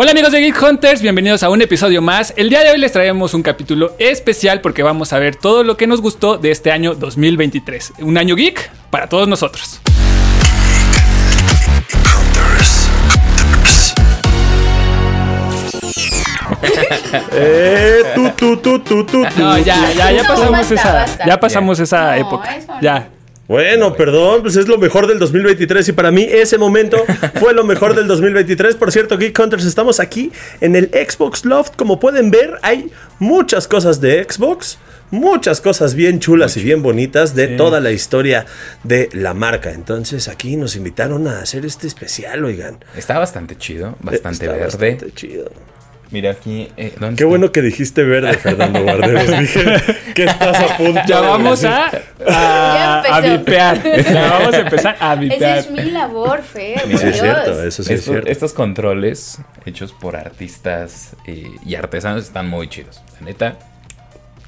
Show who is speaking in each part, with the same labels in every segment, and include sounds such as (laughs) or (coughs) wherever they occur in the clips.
Speaker 1: Hola amigos de Geek Hunters, bienvenidos a un episodio más. El día de hoy les traemos un capítulo especial porque vamos a ver todo lo que nos gustó de este año 2023. Un año geek para todos nosotros.
Speaker 2: Eh, tú, tú, tú, tú, tú,
Speaker 1: No, ya, ya, ya
Speaker 3: No,
Speaker 1: pasamos
Speaker 3: basta,
Speaker 1: esa,
Speaker 3: basta.
Speaker 1: ya pasamos esa
Speaker 3: No,
Speaker 1: época.
Speaker 3: eso no.
Speaker 1: Ya.
Speaker 2: Bueno, perdón, pues es lo mejor del 2023 y para mí ese momento (laughs) fue lo mejor del 2023. Por cierto, Geek Hunters, estamos aquí en el Xbox Loft. Como pueden ver, hay muchas cosas de Xbox, muchas cosas bien chulas y bien bonitas de
Speaker 1: Sí.
Speaker 2: toda la historia de la marca. Entonces aquí nos invitaron a hacer este especial, oigan.
Speaker 4: Está bastante chido, bastante
Speaker 2: Está
Speaker 4: verde.
Speaker 2: bastante chido.
Speaker 4: Mira aquí. eh, ¿dónde
Speaker 2: Qué
Speaker 4: está?
Speaker 2: bueno que dijiste verde, Fernando Guarderos. (laughs) Dije que estás a punto.
Speaker 1: Ya vamos a, (laughs)
Speaker 3: Ya
Speaker 1: a, a vipear. Ya vamos a empezar a
Speaker 3: Esa
Speaker 1: vipear.
Speaker 3: es mi labor, Fer.
Speaker 2: Sí, es cierto, eso sí es
Speaker 4: Estos,
Speaker 2: cierto.
Speaker 4: estos controles hechos por artistas eh, y artesanos están muy chidos. La neta.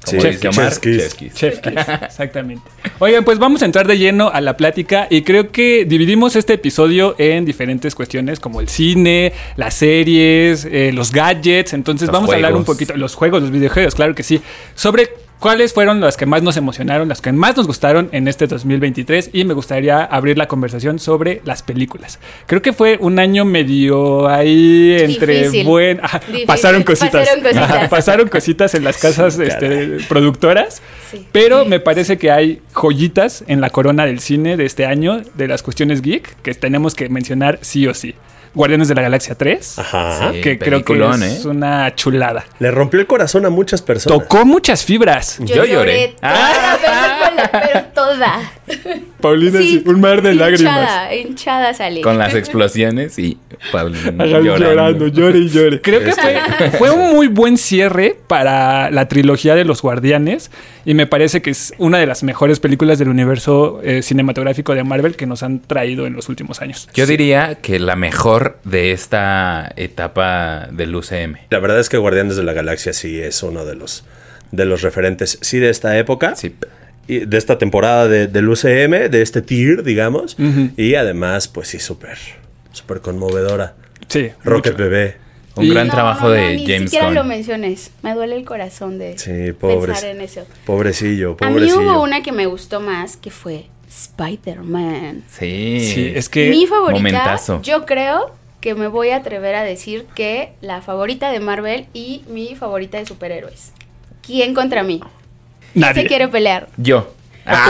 Speaker 4: Como
Speaker 2: kiss.
Speaker 1: Chef Kiss, exactamente. Oigan, pues vamos a entrar de lleno a la plática y creo que dividimos este episodio en diferentes cuestiones como el cine, las series, eh, los gadgets. Entonces
Speaker 4: Los
Speaker 1: vamos a hablar un poquito, los juegos, los videojuegos, claro que sí, sobre cuáles fueron las que más nos emocionaron, las que más nos gustaron en este 2023 y me gustaría abrir la conversación sobre las películas. Creo que fue un año medio ahí entre
Speaker 3: Difícil.
Speaker 1: buen... ajá,
Speaker 3: Difícil. (laughs)
Speaker 1: Pasaron cositas.
Speaker 3: Pasaron cositas.
Speaker 1: Ajá, pasaron cositas en las casas este, productoras.
Speaker 3: Sí.
Speaker 1: Pero me parece que hay joyitas en la corona del cine de este año, de las cuestiones geek, que tenemos que mencionar sí o sí. Guardianes de la Galaxia 3,
Speaker 2: Ajá.
Speaker 4: Sí.
Speaker 1: que creo que es
Speaker 4: ¿eh?
Speaker 1: una chulada.
Speaker 2: Le rompió el corazón a muchas personas.
Speaker 1: Tocó muchas fibras.
Speaker 3: Yo,
Speaker 4: Yo
Speaker 3: lloré
Speaker 4: lloré.
Speaker 3: toda película, pero toda.
Speaker 1: Paulina, sí, un mar de lágrimas.
Speaker 3: Hinchada, hinchada salí.
Speaker 4: Con las explosiones y Paulina llorando.
Speaker 1: llorando, llore y llore. (laughs) Creo que fue, fue un muy buen cierre para la trilogía de los Guardianes y me parece que es una de las mejores películas del universo eh, cinematográfico de Marvel que nos han traído en los últimos años.
Speaker 4: Yo diría que la mejor de esta etapa del UCM.
Speaker 2: La verdad es que Guardianes de la Galaxia sí es uno de los, de los referentes, sí, de esta época.
Speaker 4: Sí.
Speaker 2: Y de esta temporada de- del UCM, de este tier, digamos. Y además, pues sí, súper, súper conmovedora.
Speaker 1: Sí.
Speaker 2: Rocket
Speaker 1: mucho.
Speaker 2: Bebé.
Speaker 4: Un gran
Speaker 3: No,
Speaker 4: trabajo
Speaker 3: no,
Speaker 4: de
Speaker 3: ni
Speaker 4: James
Speaker 3: siquiera lo
Speaker 4: Gunn.
Speaker 3: menciones. Me duele el corazón de
Speaker 2: Sí,
Speaker 3: pensar en eso.
Speaker 2: Pobrecillo,
Speaker 3: A mí
Speaker 2: pobrecillo.
Speaker 3: hubo una que me gustó más, que fue Spider-Man.
Speaker 4: Sí.
Speaker 1: Sí, es que...
Speaker 3: Mi favorita,
Speaker 4: momentazo.
Speaker 3: yo creo que me voy a atrever a decir que la favorita de Marvel y mi favorita de superhéroes. ¿Quién contra mí? ¿Quién
Speaker 1: Nadie.
Speaker 3: se quiere pelear?
Speaker 4: Yo.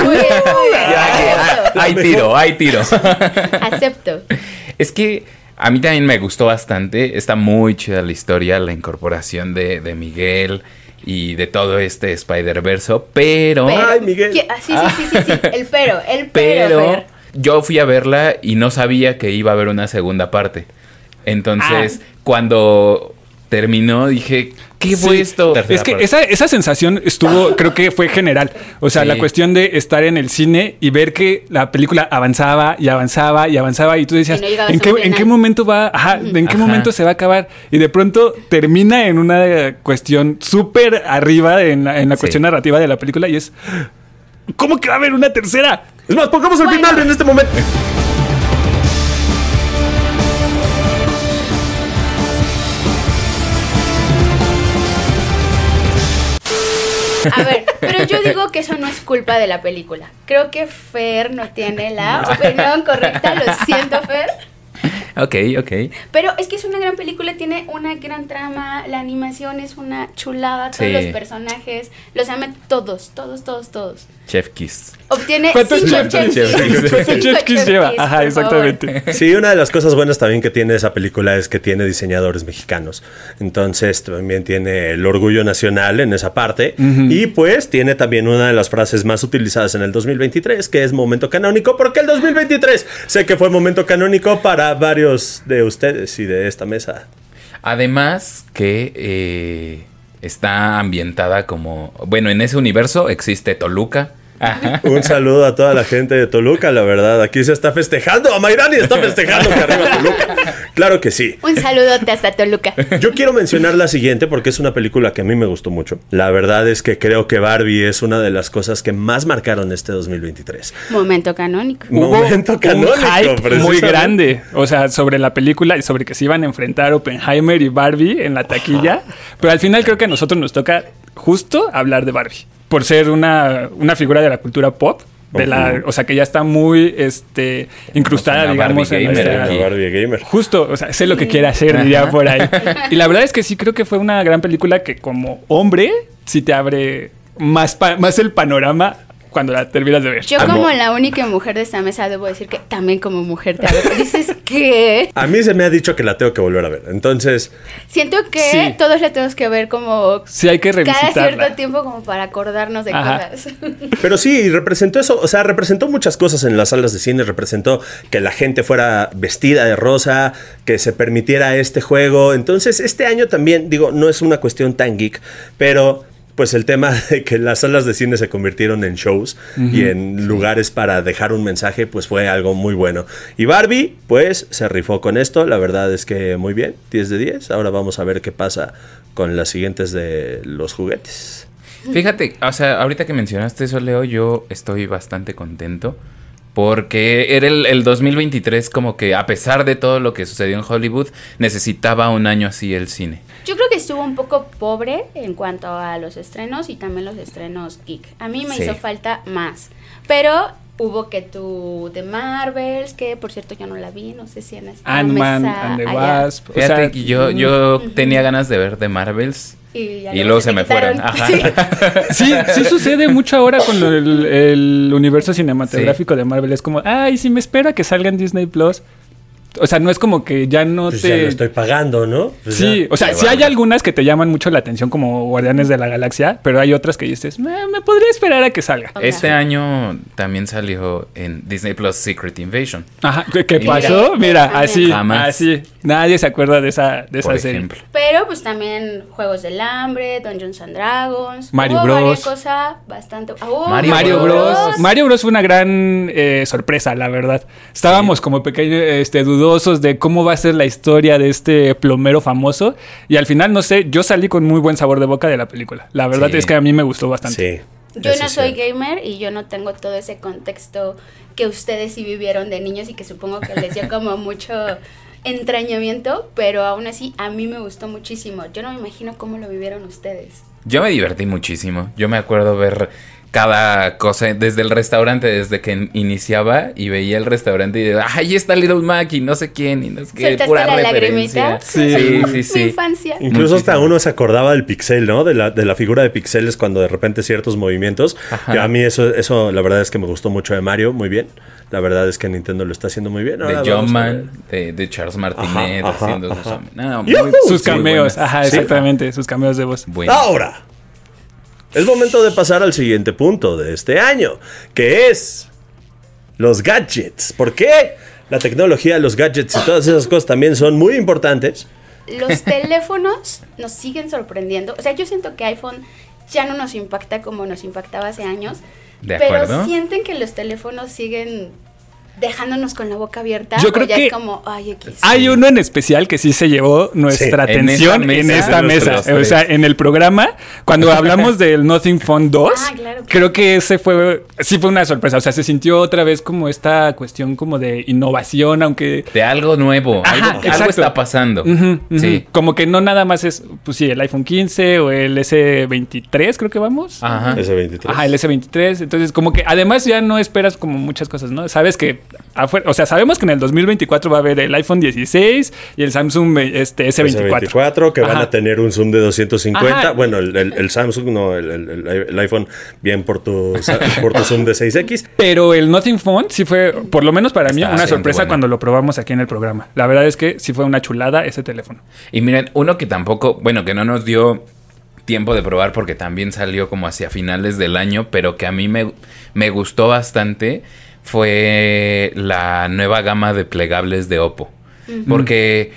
Speaker 3: Muy bien, muy bien.
Speaker 4: Ah, (laughs) hay tiro, hay tiro. (laughs)
Speaker 3: Acepto.
Speaker 4: Es que a mí también me gustó bastante. Está muy chida la historia, la incorporación de, de Miguel y de todo este Spider-Verso. Pero,
Speaker 3: Pero-
Speaker 2: Ay, Miguel.
Speaker 3: Ah, sí, sí, sí, sí, sí. (laughs) El pero, el pero.
Speaker 4: pero
Speaker 3: Fer.
Speaker 4: yo fui a verla y no sabía que iba a haber una segunda parte. Entonces, cuando terminó, dije, ¿qué fue
Speaker 1: Sí,
Speaker 4: esto?
Speaker 1: Es que esa, esa sensación estuvo, creo que fue general. O sea,
Speaker 4: Sí.
Speaker 1: la cuestión de estar en el cine y ver que la película avanzaba y avanzaba y avanzaba y tú decías,
Speaker 3: Y no llegabas
Speaker 1: ¿en, qué, ¿en qué momento va? Ajá, ¿en qué
Speaker 4: Ajá.
Speaker 1: momento se va a acabar? Y de pronto termina en una cuestión súper arriba en la, en la
Speaker 4: Sí.
Speaker 1: cuestión narrativa de la película y es, ¿cómo que va a haber una tercera?
Speaker 2: Es más, pongamos el
Speaker 3: Bueno.
Speaker 2: final en este momento.
Speaker 3: A ver, pero yo digo que eso no es culpa de la película. Creo que Fer no tiene la opinión correcta. Lo siento, Fer. (laughs)
Speaker 4: Ok, ok.
Speaker 3: Pero es que es una gran película, tiene una gran trama, la animación es una chulada, todos
Speaker 4: Sí.
Speaker 3: los personajes, los ama todos, todos, todos, todos.
Speaker 4: Chef Kiss.
Speaker 3: Obtiene
Speaker 1: ¿Cuántos
Speaker 3: cinco
Speaker 1: Chef
Speaker 3: Chef Cinco
Speaker 1: Chef Kiss
Speaker 3: Chef
Speaker 1: lleva? Ajá, exactamente.
Speaker 2: Sí, una de las cosas buenas también que tiene esa película es que tiene diseñadores mexicanos. Entonces también tiene el orgullo nacional en esa parte. Y pues tiene también una de las frases más utilizadas en el 2023, que es momento canónico, porque el 2023 sé que fue momento canónico para varios de ustedes y de esta mesa.
Speaker 4: Además que eh, está ambientada como... Bueno, en ese universo existe Toluca. Ajá.
Speaker 2: Un saludo a toda la gente de Toluca, la verdad. Aquí se está festejando. A Mayrani está festejando que arriba Toluca. Claro que sí.
Speaker 3: Un saludote hasta Toluca.
Speaker 2: Yo quiero mencionar la siguiente porque es una película que a mí me gustó mucho. La verdad es que creo que Barbie es una de las cosas que más marcaron este 2023.
Speaker 3: Momento canónico.
Speaker 2: Momento
Speaker 1: un
Speaker 2: canónico,
Speaker 1: hype muy grande. O sea, sobre la película y sobre que se iban a enfrentar Oppenheimer y Barbie en la taquilla. Pero al final creo que a nosotros nos toca justo hablar de Barbie. Por ser una, una figura de la cultura pop. De la, o sea, que ya está muy este, incrustada,
Speaker 4: Una
Speaker 1: digamos,
Speaker 4: Barbie
Speaker 1: en
Speaker 4: gamer
Speaker 1: nuestra-
Speaker 4: aquí.
Speaker 2: La Barbie Gamer.
Speaker 1: Justo, o sea, sé lo que quiere hacer, diría por ahí. (laughs) Y la verdad es que sí creo que fue una gran película que como hombre sí te abre más, pa- más el panorama cuando la terminas de ver.
Speaker 3: Yo como la única mujer de esta mesa debo decir que también como mujer te abro. Dices que
Speaker 2: A mí se me ha dicho que la tengo que volver a ver. Entonces,
Speaker 3: siento que
Speaker 1: Sí.
Speaker 3: todos la tenemos que ver como
Speaker 1: Sí hay que
Speaker 3: cada
Speaker 1: revisitarla.
Speaker 3: cierto tiempo como para acordarnos de
Speaker 1: Ajá.
Speaker 3: cosas.
Speaker 2: Pero sí, representó eso, o sea, representó muchas cosas en las salas de cine, representó que la gente fuera vestida de rosa, que se permitiera este juego. Entonces, este año también, digo, no es una cuestión tan geek, pero pues el tema de que las salas de cine se convirtieron en shows y en lugares para dejar un mensaje, pues fue algo muy bueno. Y Barbie, pues se rifó con esto, la verdad es que muy bien, 10 de 10. Ahora vamos a ver qué pasa con las siguientes de los juguetes.
Speaker 4: Fíjate, o sea, ahorita que mencionaste eso, Leo, yo estoy bastante contento. Porque era el, el 2023 como que a pesar de todo lo que sucedió en Hollywood, necesitaba un año así el cine.
Speaker 3: Yo creo que estuvo un poco pobre en cuanto a los estrenos y también los estrenos geek. A mí me
Speaker 4: Sí.
Speaker 3: hizo falta más. Pero hubo que tu de Marvels, que por cierto yo no la vi, no sé si en esta
Speaker 1: Ant-Man and the
Speaker 3: allá.
Speaker 1: Wasp. O
Speaker 4: Fíjate
Speaker 1: sea,
Speaker 4: que yo, yo tenía ganas de ver de Marvels
Speaker 3: Y, ya
Speaker 4: y luego se me fueron. Ajá.
Speaker 3: Sí. (laughs)
Speaker 1: Sí, sí sucede mucho ahora con el, el universo cinematográfico de Marvel. Es como, ay, si me espera que salga en Disney Plus. O sea, no es como que ya no
Speaker 2: Pues
Speaker 1: te.
Speaker 2: ya lo estoy pagando, ¿no? Pues
Speaker 1: Sí,
Speaker 2: ya.
Speaker 1: o sea, sí hay algunas que te llaman mucho la atención como Guardianes de la Galaxia, pero hay otras que dices, me, me podría esperar a que salga.
Speaker 4: Este año también salió en Disney Plus Secret Invasion.
Speaker 1: Ajá, ¿qué, pasó?
Speaker 3: mira,
Speaker 1: Mira, así,
Speaker 4: Jamás.
Speaker 1: así. Nadie se acuerda de esa, de esa
Speaker 4: Por
Speaker 1: serie.
Speaker 3: Pero pues también Juegos del Hambre, Dungeons and Dragons.
Speaker 1: Mario
Speaker 3: hubo
Speaker 1: Bros.
Speaker 3: varias cosas bastante.
Speaker 4: Mario
Speaker 1: Mario
Speaker 4: Bros.
Speaker 1: Bros. Mario Bros fue una gran eh, sorpresa, la verdad. Estábamos como pequeños, este, dudosos de cómo va a ser la historia de este plomero famoso. Y al final, no sé, yo salí con muy buen sabor de boca de la película. La verdad
Speaker 4: Sí.
Speaker 1: es que a mí me gustó bastante.
Speaker 2: Sí.
Speaker 3: Yo
Speaker 2: eso
Speaker 3: no soy gamer y yo no tengo todo ese contexto que ustedes sí vivieron de niños y que supongo que les dio como (laughs) mucho entrañamiento, pero aún así a mí me gustó muchísimo. Yo no me imagino cómo lo vivieron ustedes.
Speaker 4: Yo me divertí muchísimo. Yo me acuerdo ver cada cosa desde el restaurante, desde que iniciaba y veía el restaurante y de, ay, está Little Mac y no sé quién y no sé qué,
Speaker 3: ¿Soltaste
Speaker 4: pura
Speaker 3: la
Speaker 4: referencia.
Speaker 3: lagrimita?
Speaker 1: Sí.
Speaker 4: sí, sí.
Speaker 3: Mi
Speaker 4: sí.
Speaker 3: infancia.
Speaker 2: Incluso hasta uno se acordaba del pixel, ¿no? De la, de la figura de pixeles cuando de repente ciertos movimientos.
Speaker 4: Ajá.
Speaker 2: Y a mí eso, eso la verdad es que me gustó mucho de Mario, muy bien. La verdad es que Nintendo lo está haciendo muy bien.
Speaker 4: De John. Man, de, de Charles Martinet,
Speaker 2: Ajá, ajá,
Speaker 4: haciendo sus...
Speaker 2: ajá.
Speaker 4: No.
Speaker 1: Sus cameos, ajá,
Speaker 2: Sí.
Speaker 1: exactamente, sus cameos de voz.
Speaker 4: buenas.
Speaker 2: Ahora, es momento de pasar al siguiente punto de este año, que es los gadgets. ¿Por qué? La tecnología, los gadgets y todas esas cosas también son muy importantes.
Speaker 3: Los (laughs) teléfonos nos siguen sorprendiendo. O sea, yo siento que iPhone ya no nos impacta como nos impactaba hace años.
Speaker 4: ¿De
Speaker 3: pero sienten que los teléfonos siguen dejándonos con la boca abierta.
Speaker 1: Yo creo
Speaker 3: ya
Speaker 1: que
Speaker 3: es como, ay, X.
Speaker 1: Hay uno en especial que sí se llevó nuestra
Speaker 4: Sí. En
Speaker 1: atención
Speaker 4: esa
Speaker 1: en,
Speaker 4: mesa,
Speaker 1: esta mesa. O sea, en el programa, cuando (laughs) hablamos del Nothing Phone 2,
Speaker 3: Ah, claro.
Speaker 1: Creo que ese fue, sí fue una sorpresa. O sea, se sintió otra vez como esta cuestión como de innovación, aunque...
Speaker 4: De algo nuevo,
Speaker 1: Ajá,
Speaker 4: algo, está pasando.
Speaker 1: Ujú.
Speaker 4: Sí.
Speaker 1: Como que no nada más es, pues sí, el iPhone 15 o el S23, creo que vamos.
Speaker 4: Ajá.
Speaker 2: S23.
Speaker 1: Ajá, el S23. Entonces, como que además ya no esperas como muchas cosas, ¿no? Sabes que afuera, o sea, sabemos que en el 2024 va a haber el iPhone 16 y el Samsung este, S24.
Speaker 2: S24, que van a tener un zoom de 250.
Speaker 1: Ajá.
Speaker 2: Bueno, el, el- el Samsung, no, el, el- el- el iPhone, bien por tu, por tu zoom de 6X.
Speaker 1: Pero el Nothing Phone sí fue, por lo menos para mí, una sorpresa
Speaker 4: bueno.
Speaker 1: cuando lo probamos aquí en el programa. La verdad es que sí fue una chulada ese teléfono.
Speaker 4: Y miren, uno que tampoco, bueno, que no nos dio tiempo de probar porque también salió como hacia finales del año, pero que a mí me, me gustó bastante, fue la nueva gama de plegables de Oppo. Porque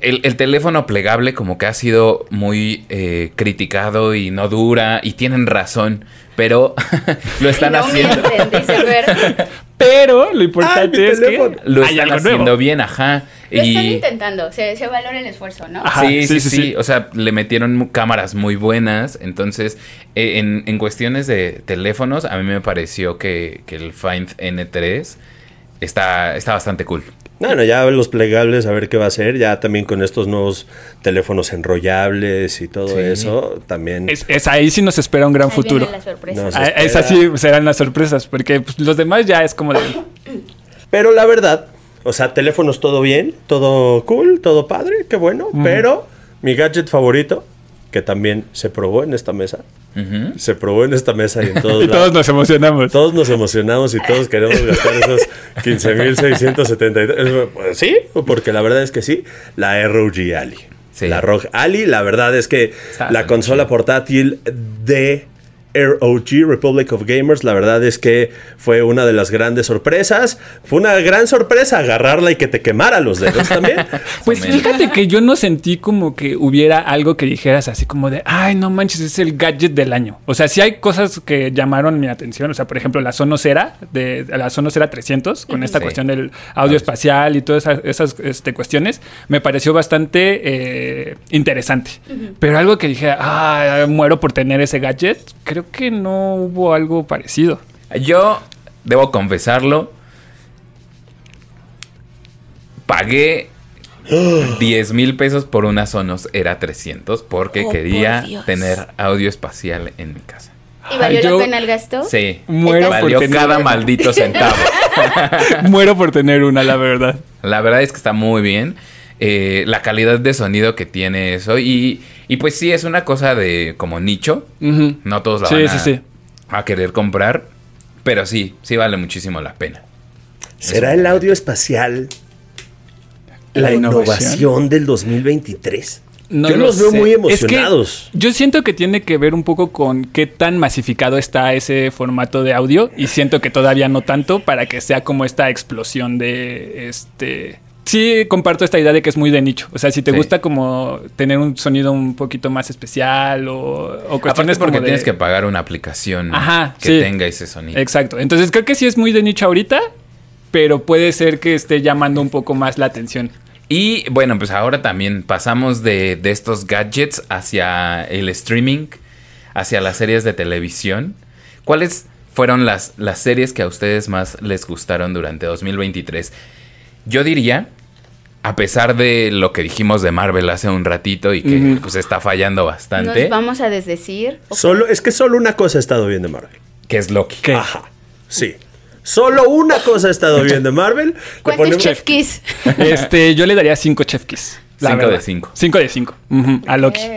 Speaker 4: el, el teléfono plegable como que ha sido muy eh, criticado y no dura y tienen razón, pero (laughs) lo están
Speaker 3: no
Speaker 4: haciendo.
Speaker 3: mienten, dice. (laughs)
Speaker 1: Pero lo importante es que.
Speaker 4: Lo
Speaker 1: hay
Speaker 4: están
Speaker 1: algo
Speaker 4: haciendo
Speaker 1: nuevo.
Speaker 4: bien, ajá.
Speaker 3: Lo están
Speaker 4: Y
Speaker 3: intentando, se, se valora el esfuerzo, ¿no?
Speaker 1: Ajá.
Speaker 4: sí, sí,
Speaker 1: sí,
Speaker 4: sí,
Speaker 1: sí, sí.
Speaker 4: O sea, le metieron cámaras muy buenas. Entonces, eh, en, en cuestiones de teléfonos, a mí me pareció que, que el Find N3 está, está bastante cool.
Speaker 2: Bueno, ya los plegables, a ver qué va a hacer. Ya también con estos nuevos teléfonos enrollables y todo
Speaker 4: Sí.
Speaker 2: eso, también.
Speaker 1: Es, es ahí sí nos espera un gran
Speaker 3: Ahí
Speaker 1: futuro.
Speaker 3: vienen las sorpresas.
Speaker 2: No, se
Speaker 1: Ah,
Speaker 2: espera.
Speaker 1: Esas sí serán las sorpresas, porque pues, los demás ya es como de... (coughs)
Speaker 2: Pero la verdad, o sea, teléfonos todo bien, todo cool, todo padre, qué bueno. Pero mi gadget favorito, que también se probó en esta mesa, se probó en esta mesa y en (laughs) todos
Speaker 1: Y
Speaker 2: lados.
Speaker 1: todos nos emocionamos.
Speaker 2: Todos nos emocionamos y todos queremos gastar esos 15.673. Pues sí, porque la verdad es que sí. La ROG Ali.
Speaker 4: Sí.
Speaker 2: La ROG Ali, la verdad es que
Speaker 4: Está
Speaker 2: la consola
Speaker 4: chido.
Speaker 2: portátil de ROG, Republic of Gamers, la verdad es que fue una de las grandes sorpresas. Fue una gran sorpresa agarrarla y que te quemara los dedos también. (laughs) (laughs)
Speaker 1: Pues fíjate que yo no sentí como que hubiera algo que dijeras así como de, ay, no manches, es el gadget del año. O sea, sí hay cosas que llamaron mi atención. O sea, por ejemplo, la Sonosera, de la Sonosera 300, con esta
Speaker 4: Sí.
Speaker 1: cuestión del audio espacial y todas esas, esas, este, cuestiones, me pareció bastante eh, interesante. Pero algo que dije, ah, muero por tener ese gadget, creo que no hubo algo parecido.
Speaker 4: Yo debo confesarlo. Pagué 10 mil pesos por una Sonos Era 300 porque
Speaker 3: Oh, por
Speaker 4: quería tener audio espacial en mi casa.
Speaker 3: ¿Y valió
Speaker 1: yo-
Speaker 3: la pena el gasto?
Speaker 4: Sí,
Speaker 1: Muero por
Speaker 4: valió
Speaker 1: tener-
Speaker 4: cada maldito centavo. (laughs)
Speaker 1: muero por tener una, la verdad.
Speaker 4: La verdad es que está muy bien. eh, la calidad de sonido que tiene eso. Y, y pues sí, es una cosa de como nicho. No todos la
Speaker 1: Sí,
Speaker 4: van
Speaker 1: sí,
Speaker 4: a,
Speaker 1: sí.
Speaker 4: a querer comprar. Pero sí, sí vale muchísimo la pena.
Speaker 2: ¿Será el audio espacial la,
Speaker 1: La innovación.
Speaker 2: innovación del 2023?
Speaker 1: No
Speaker 2: Yo
Speaker 1: lo
Speaker 2: los veo
Speaker 1: sé.
Speaker 2: muy
Speaker 1: Es que
Speaker 2: emocionados.
Speaker 1: yo siento que tiene que ver un poco con qué tan masificado está ese formato de audio y siento que todavía no tanto para que sea como esta explosión de este Sí, comparto esta idea de que es muy de nicho. O sea, si te
Speaker 4: Sí.
Speaker 1: gusta como tener un sonido un poquito más especial o, o
Speaker 4: Aparte
Speaker 1: cuestiones
Speaker 4: es porque
Speaker 1: como de-
Speaker 4: tienes que pagar una aplicación
Speaker 1: Ajá,
Speaker 4: que
Speaker 1: sí.
Speaker 4: tenga ese sonido.
Speaker 1: Exacto. Entonces creo que sí es muy de nicho ahorita, pero puede ser que esté llamando un poco más la atención.
Speaker 4: Y bueno, pues ahora también pasamos de, de estos gadgets hacia el streaming, hacia las series de televisión. ¿Cuáles fueron las, las series que a ustedes más les gustaron durante 2023? Yo diría, a pesar de lo que dijimos de Marvel hace un ratito y que pues está fallando bastante,
Speaker 3: Nos vamos a desdecir.
Speaker 2: Solo, es que solo una cosa he estado viendo de Marvel.
Speaker 4: que es Loki.
Speaker 1: ¿Qué?
Speaker 2: Ajá. Sí. Solo una cosa he estado viendo de Marvel.
Speaker 3: ¿Cuántos
Speaker 2: ponemos-
Speaker 3: Chef Kiss?
Speaker 1: Este, yo le daría 5 Chef Kiss.
Speaker 4: Cinco de cinco.
Speaker 1: 5 de 5. A Loki.
Speaker 3: Ok.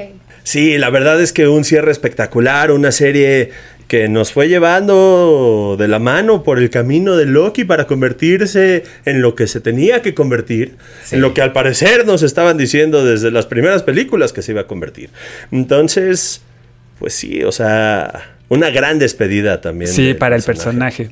Speaker 2: Sí, la verdad es que un cierre espectacular, una serie que nos fue llevando de la mano por el camino de Loki para convertirse en lo que se tenía que convertir,
Speaker 4: Sí.
Speaker 2: en lo que al parecer nos estaban diciendo desde las primeras películas que se iba a convertir. Entonces, pues sí, o sea, una gran despedida también.
Speaker 1: Sí, para el personaje.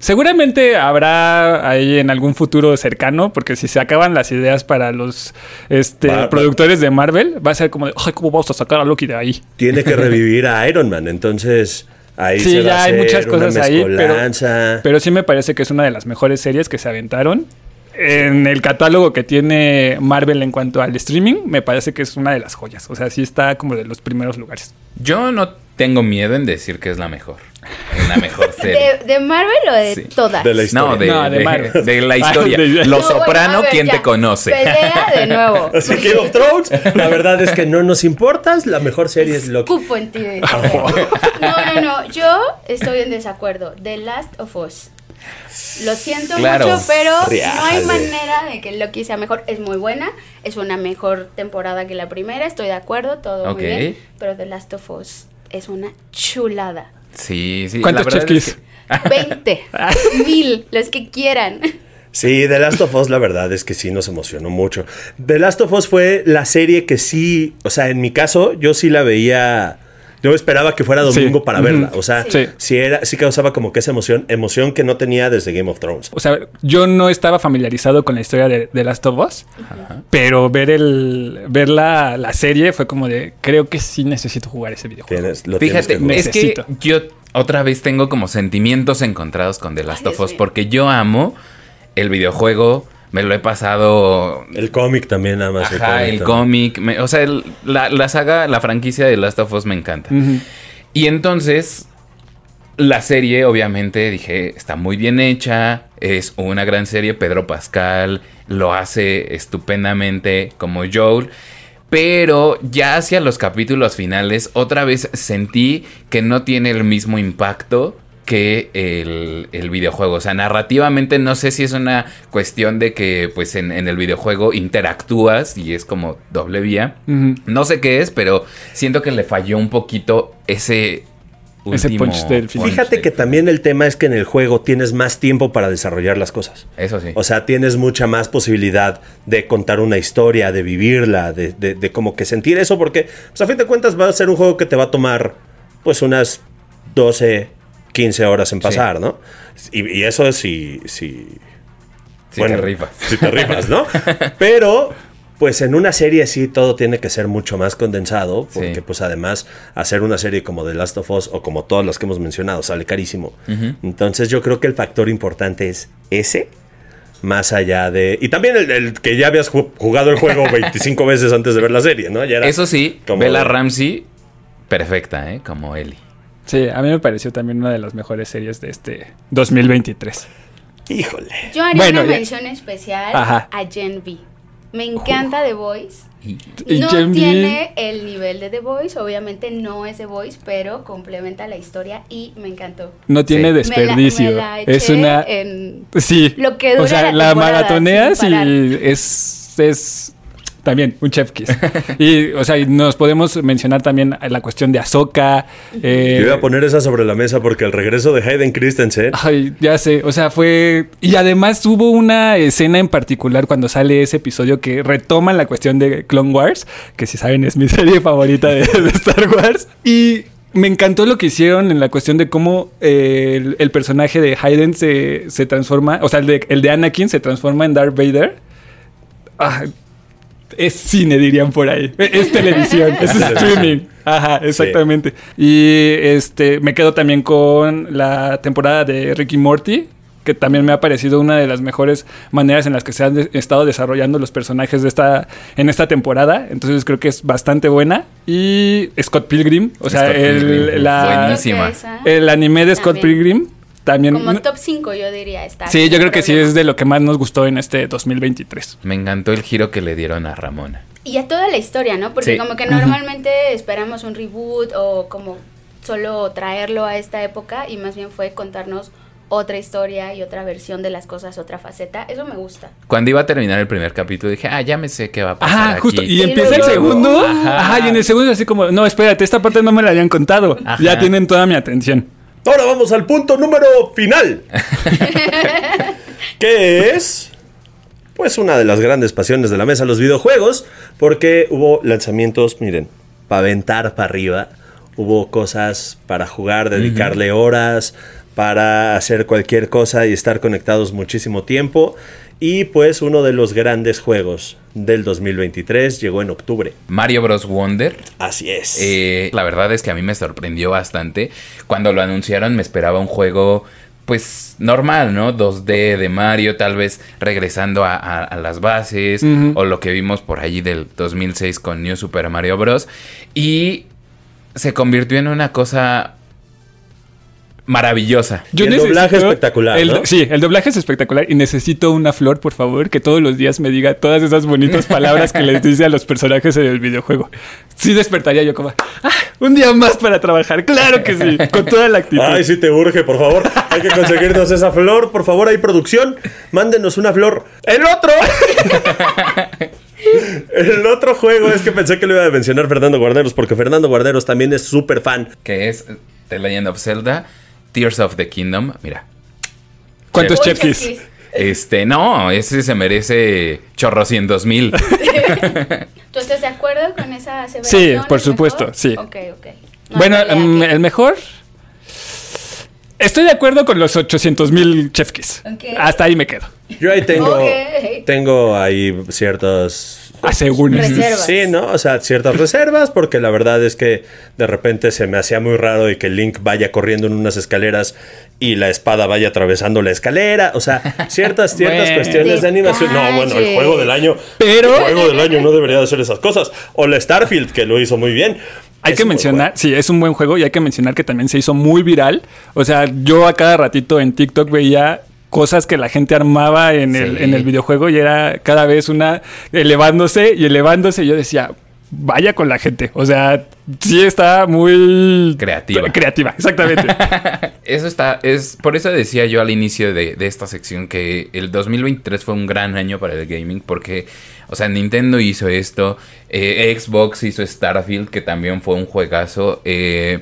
Speaker 1: Seguramente habrá ahí en algún futuro cercano, porque si se acaban las ideas para los este, productores de Marvel, va a ser como de, ay, ¿cómo vamos a sacar a Loki de ahí?
Speaker 2: Tiene que (laughs) revivir a Iron Man, entonces ahí
Speaker 1: Sí,
Speaker 2: se va
Speaker 1: ya
Speaker 2: a
Speaker 1: hay
Speaker 2: hacer
Speaker 1: muchas cosas ahí, pero, pero sí me parece que es una de las mejores series que se aventaron. En el catálogo que tiene Marvel en cuanto al streaming, me parece que es una de las joyas. O sea, sí está como de los primeros lugares.
Speaker 4: Yo no tengo miedo en decir que es la mejor. La mejor serie.
Speaker 3: ¿De, de Marvel o de
Speaker 4: Sí.
Speaker 3: todas?
Speaker 2: De la historia.
Speaker 4: No, de,
Speaker 1: No, de
Speaker 4: de-
Speaker 1: Marvel.
Speaker 4: de la historia.
Speaker 1: Ah,
Speaker 3: No, bueno,
Speaker 4: Soprano,
Speaker 3: ver,
Speaker 4: ¿quién
Speaker 3: ya.
Speaker 4: te conoce?
Speaker 3: Pelea de nuevo. (laughs)
Speaker 2: Así que Game of Thrones, la verdad es que no nos importas, la mejor serie es Loki.
Speaker 3: Cupo en ti. No, no, no. Yo estoy en desacuerdo. The Last of Us. Lo siento
Speaker 4: Claro.
Speaker 3: mucho, pero no hay manera de que Loki sea mejor. Es muy buena. Es una mejor temporada que la primera. Estoy de acuerdo. Todo muy bien. Pero The Last of Us es una chulada.
Speaker 4: Sí, sí.
Speaker 1: ¿Cuántos Chef
Speaker 4: es que-
Speaker 3: 20, (laughs) mil, los que quieran.
Speaker 2: Sí, The Last of Us, la verdad es que sí nos emocionó mucho. The Last of Us fue la serie que sí, o sea, en mi caso, yo sí la veía. Yo esperaba que fuera domingo
Speaker 1: Sí.
Speaker 2: para verla. O sea,
Speaker 1: Sí.
Speaker 2: sí. era, sí causaba como que esa emoción, emoción que no tenía desde Game of Thrones.
Speaker 1: O sea, yo no estaba familiarizado con la historia de, de Last of Us, pero ver el ver la, la serie fue como de creo que sí necesito jugar ese videojuego.
Speaker 2: Tienes, lo tienes
Speaker 4: Fíjate,
Speaker 2: que jugar.
Speaker 4: es que
Speaker 1: Necesito.
Speaker 4: yo otra vez tengo como sentimientos encontrados con The Last
Speaker 3: Ay,
Speaker 4: of Us porque yo amo el videojuego, me lo he pasado
Speaker 2: El cómic también, nada más.
Speaker 4: Ajá, el cómic. me- O sea, el- la, la saga, la franquicia de Last of Us me encanta. Y entonces, la serie, obviamente, dije, está muy bien hecha. Es una gran serie. Pedro Pascal lo hace estupendamente como Joel. Pero ya hacia los capítulos finales, otra vez sentí que no tiene el mismo impacto que el, el videojuego. O sea, narrativamente no sé si es una cuestión de que pues en, en el videojuego interactúas y es como doble vía. No sé qué es, pero siento que le falló un poquito ese
Speaker 1: Ese punch del final.
Speaker 2: Fíjate
Speaker 4: del
Speaker 2: que también el tema es que en el juego tienes más tiempo para desarrollar las cosas.
Speaker 4: Eso sí.
Speaker 2: O sea, tienes mucha más posibilidad de contar una historia, de vivirla, de, de- de como que sentir eso, porque pues, a fin de cuentas va a ser un juego que te va a tomar pues unas 12, 15 horas en pasar, ¿no? Y, y eso es si... si
Speaker 4: Si te rifas.
Speaker 2: Si te rifas, ¿no? (laughs) Pero, pues en una serie sí todo tiene que ser mucho más condensado, porque
Speaker 4: Sí.
Speaker 2: pues además hacer una serie como The Last of Us o como todas las que hemos mencionado sale carísimo. Entonces yo creo que el factor importante es ese, más allá de... Y también el, el que ya habías ju- jugado el juego 25 (laughs) veces antes de ver la serie, ¿no? Ya era
Speaker 4: Eso sí,
Speaker 2: como
Speaker 4: Bella Ramsey, perfecta, ¿eh? Como Ellie.
Speaker 1: Sí, a mí me pareció también una de las mejores series de este 2023.
Speaker 2: Híjole.
Speaker 3: Yo haría
Speaker 1: Bueno,
Speaker 3: una
Speaker 1: ya-
Speaker 3: mención especial
Speaker 1: Ajá.
Speaker 3: a Gen V. Me encanta The Voice.
Speaker 1: Y
Speaker 3: No
Speaker 1: Gen V-
Speaker 3: tiene el nivel de The Voice, obviamente no es The Voice, pero complementa la historia y me encantó.
Speaker 1: No tiene
Speaker 4: Sí.
Speaker 1: desperdicio.
Speaker 3: Me la, me la
Speaker 1: es una.
Speaker 3: en
Speaker 1: Sí.
Speaker 3: lo que
Speaker 1: o
Speaker 3: dura
Speaker 1: sea,
Speaker 3: la
Speaker 1: la, maratoneas y es, es también un chef kiss. (laughs) y, o sea, nos podemos mencionar también la cuestión de Ahsoka. eh,
Speaker 2: Yo iba a poner esa sobre la mesa porque el regreso de Hayden Christensen...
Speaker 1: Ay, ya sé, o sea, fue... Y además hubo una escena en particular cuando sale ese episodio que retoma la cuestión de Clone Wars, que si saben es mi (laughs) serie favorita de, de Star Wars. Y me encantó lo que hicieron en la cuestión de cómo eh, el, el personaje de Hayden se, se transforma, o sea, el de, el de Anakin se transforma en Darth Vader. Ah, es cine, dirían por ahí. Es televisión, (laughs) es streaming. Ajá, exactamente. Y este me quedo también con la temporada de Ricky Morty, que también me ha parecido una de las mejores maneras en las que se han de- estado desarrollando los personajes de esta en esta temporada. Entonces creo que es bastante buena. Y Scott Pilgrim, o sea,
Speaker 4: Scott
Speaker 1: el,
Speaker 4: Pilgrim,
Speaker 1: la- el anime de Scott
Speaker 3: también.
Speaker 1: Pilgrim también.
Speaker 3: Como top 5 yo diría está.
Speaker 1: sí, yo creo que sí es de lo que más nos gustó en este 2023.
Speaker 4: Me encantó el giro que le dieron a Ramona.
Speaker 3: Y a toda la historia, ¿no? Porque
Speaker 4: Sí.
Speaker 3: como que normalmente esperamos un reboot o como solo traerlo a esta época y más bien fue contarnos otra historia y otra versión de las cosas, otra faceta. Eso me gusta.
Speaker 4: Cuando iba a terminar el primer capítulo dije, ah, ya me sé qué va a pasar
Speaker 1: Ajá,
Speaker 4: aquí.
Speaker 1: justo. Y
Speaker 3: Y
Speaker 1: empieza el segundo.
Speaker 4: Ajá.
Speaker 1: Ajá. y en el segundo así como, no, espérate, esta parte no me la habían contado.
Speaker 4: Ajá.
Speaker 1: Ya tienen toda mi atención.
Speaker 2: Ahora vamos al punto número final. (laughs) que es pues una de las grandes pasiones de la mesa, los videojuegos, porque hubo lanzamientos, miren, para aventar para arriba, hubo cosas para jugar, dedicarle horas, para hacer cualquier cosa y estar conectados muchísimo tiempo. Y pues uno de los grandes juegos del 2023 llegó en octubre.
Speaker 4: Mario Bros. Wonder.
Speaker 2: Así es.
Speaker 4: Eh, la verdad es que a mí me sorprendió bastante. Cuando lo anunciaron me esperaba un juego pues normal, ¿no? 2D de Mario, tal vez regresando a, a- a las bases o lo que vimos por allí del 2006 con New Super Mario Bros. Y se convirtió en una cosa maravillosa.
Speaker 2: Y el doblaje espectacular,
Speaker 1: el-
Speaker 2: ¿no?
Speaker 1: Sí, el doblaje es espectacular. Y necesito una flor, por favor, que todos los días me diga todas esas bonitas (laughs) palabras que les dice a los personajes en el videojuego. Sí despertaría yo como, "Ah, un día más para trabajar. Claro que sí, con toda la actitud.
Speaker 2: Ay, si te urge, por favor. Hay que conseguirnos esa flor. Por favor, hay producción. Mándenos una flor. El otro. (laughs) El otro juego es que pensé que lo iba a mencionar Fernando Guarderos, porque Fernando Guarderos también es súper fan.
Speaker 4: Que es The Legend of Zelda, Tears of the Kingdom. Mira.
Speaker 1: ¿Cuántos chefkis?
Speaker 3: chefkis.
Speaker 4: Este, no, ese se merece chorrocientos mil. (laughs)
Speaker 3: ¿Tú estás de acuerdo con esa aseveración?
Speaker 1: Sí, por
Speaker 3: ¿Es
Speaker 1: supuesto,
Speaker 3: mejor?
Speaker 1: sí.
Speaker 3: Ok, ok.
Speaker 1: Bueno,
Speaker 3: Ándale,
Speaker 1: mm, el mejor. Estoy de acuerdo con los 800 mil Chef Kiss.
Speaker 3: Ok.
Speaker 1: Hasta ahí me quedo.
Speaker 2: Yo ahí tengo, tengo ahí ciertos
Speaker 1: Asegúrense.
Speaker 3: Reservas.
Speaker 2: Sí, ¿no? O sea, ciertas reservas, porque la verdad es que de repente se me hacía muy raro y que Link vaya corriendo en unas escaleras y la espada vaya atravesando la escalera. O sea, ciertas, (laughs) ciertas
Speaker 1: Bueno.
Speaker 2: cuestiones de animación. No, bueno, el juego del año.
Speaker 1: Pero-
Speaker 2: El juego del año no debería de hacer esas cosas. O la Starfield, que lo hizo muy bien.
Speaker 1: Hay
Speaker 2: Es
Speaker 1: que mencionar, sí, es un buen juego y hay que mencionar que también se hizo muy viral. O sea, yo a cada ratito en TikTok veía cosas que la gente armaba en, el, en el videojuego y era cada vez una elevándose y elevándose. Y yo decía, vaya con la gente. O sea, sí está muy
Speaker 4: Creativa.
Speaker 1: Creativa, exactamente. (laughs)
Speaker 4: Eso está, es, por eso decía yo al inicio de, de esta sección que el 2023 fue un gran año para el gaming porque, o sea, Nintendo hizo esto, eh, Xbox hizo Starfield, que también fue un juegazo, eh,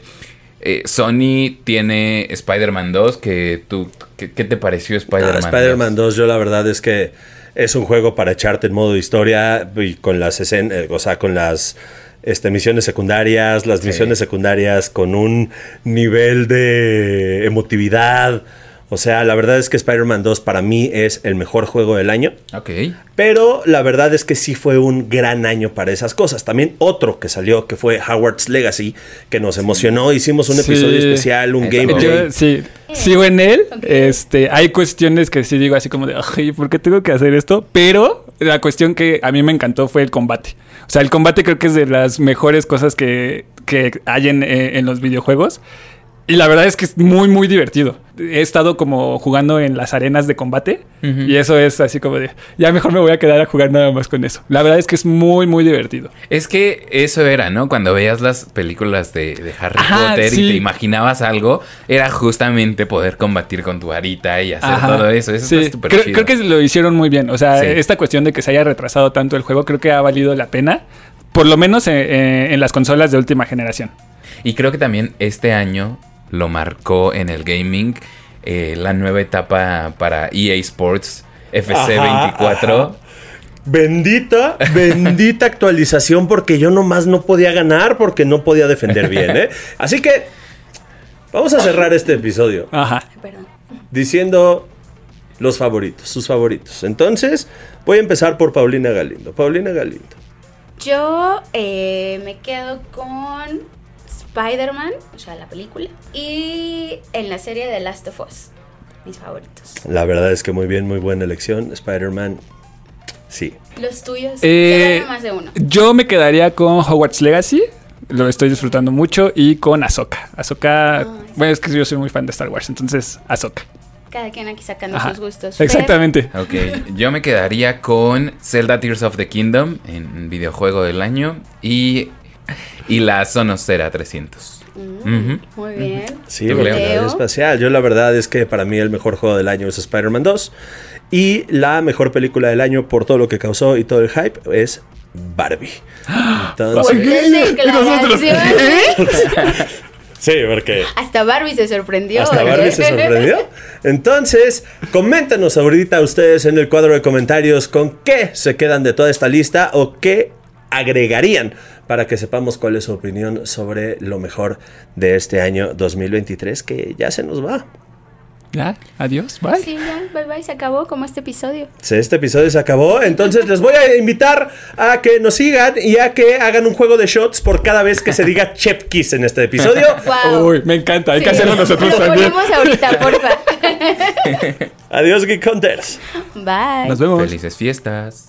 Speaker 4: eh, Sony tiene Spider-Man 2, que tú, ¿qué, qué te pareció
Speaker 2: Ah,
Speaker 4: Spider-Man?
Speaker 2: Spider-Man 2, yo la verdad es que es un juego para echarte en modo historia y con las escenas, o sea, con las este, misiones secundarias, las
Speaker 4: Sí.
Speaker 2: misiones secundarias con un nivel de emotividad. O sea, la verdad es que Spider-Man 2 para mí es el mejor juego del año.
Speaker 4: Ok.
Speaker 2: Pero la verdad es que sí fue un gran año para esas cosas. También otro que salió, que fue Howard's Legacy, que nos emocionó. Hicimos un
Speaker 1: Sí.
Speaker 2: episodio especial, un gameplay.
Speaker 1: Yo, sí, sigo en él. Este, hay cuestiones que sí digo así como de, ay, ¿por qué tengo que hacer esto? Pero la cuestión que a mí me encantó fue el combate. O sea, el combate creo que es de las mejores cosas que, que hay en, eh, en los videojuegos. Y la verdad es que es muy, muy divertido. He estado como jugando en las arenas de combate y eso es así como de, ya mejor me voy a quedar a jugar nada más con eso. La verdad es que es muy, muy divertido.
Speaker 4: Es que eso era, ¿no? Cuando veías las películas de, de Harry
Speaker 1: Ajá,
Speaker 4: Potter
Speaker 1: sí.
Speaker 4: y te imaginabas algo, era justamente poder combatir con tu varita y hacer
Speaker 1: Ajá.
Speaker 4: todo eso. Eso
Speaker 1: Sí,
Speaker 4: está súper
Speaker 1: creo,
Speaker 4: chido.
Speaker 1: creo que lo hicieron muy bien. O sea,
Speaker 4: Sí.
Speaker 1: esta cuestión de que se haya retrasado tanto el juego, creo que ha valido la pena. Por lo menos eh, eh, en las consolas de última generación.
Speaker 4: Y creo que también este año lo marcó en el gaming eh, la nueva etapa para EA Sports FC24.
Speaker 2: Ajá, ajá. Bendita, (laughs) bendita actualización porque yo nomás no podía ganar porque no podía defender bien, ¿eh? (laughs) Así que vamos a cerrar este episodio
Speaker 1: Ajá.
Speaker 3: Perdón.
Speaker 2: diciendo los favoritos, sus favoritos. Entonces, voy a empezar por Paulina Galindo. Paulina Galindo.
Speaker 3: Yo eh, me quedo con Spider-Man, o sea, la película, y en la serie de Last of Us, mis favoritos.
Speaker 2: La verdad es que muy bien, muy buena elección. Spider-Man, sí.
Speaker 3: Los tuyos,
Speaker 1: Eh,
Speaker 3: más de uno.
Speaker 1: Yo me quedaría con Hogwarts Legacy. Lo estoy disfrutando mucho. Y con Ahsoka. Ahsoka. Bueno, es que yo soy muy fan de Star Wars. Entonces, Ahsoka.
Speaker 3: Cada quien aquí sacando
Speaker 1: Ajá.
Speaker 3: sus gustos. Fer,
Speaker 1: Exactamente.
Speaker 4: Ok, yo me quedaría con Zelda Tears of the Kingdom en videojuego del año y, y la Sonosera 300.
Speaker 3: mm. Muy bien.
Speaker 2: Sí,
Speaker 4: ¿Tú, Leo?
Speaker 2: verdad espacial. Yo la verdad es que para mí el mejor juego del año es Spider-Man 2. Y la mejor película del año por todo lo que causó y todo el hype es Barbie. Entonces,
Speaker 3: Fuertes declaraciones. (laughs)
Speaker 2: sí, porque
Speaker 3: Hasta Barbie se sorprendió.
Speaker 2: hasta
Speaker 3: ¿eh?
Speaker 2: Barbie se sorprendió. Entonces, coméntanos ahorita ustedes en el cuadro de comentarios con qué se quedan de toda esta lista o qué agregarían para que sepamos cuál es su opinión sobre lo mejor de este año 2023 que ya se nos va.
Speaker 1: Ya. Adiós. Bye.
Speaker 3: Sí, ya, bye bye, se acabó como este episodio.
Speaker 2: Sí, Este episodio se acabó, entonces les voy a invitar a que nos sigan y a que hagan un juego de shots por cada vez que se diga (laughs) Chef Kiss en este episodio. (laughs)
Speaker 3: Wow.
Speaker 1: Uy, me encanta. Hay que hacerlo nosotros
Speaker 3: Lo
Speaker 1: también.
Speaker 3: ponemos ahorita, (laughs) porfa.
Speaker 2: Adiós, Geek Hunters.
Speaker 3: Bye.
Speaker 1: Nos vemos.
Speaker 4: Felices fiestas.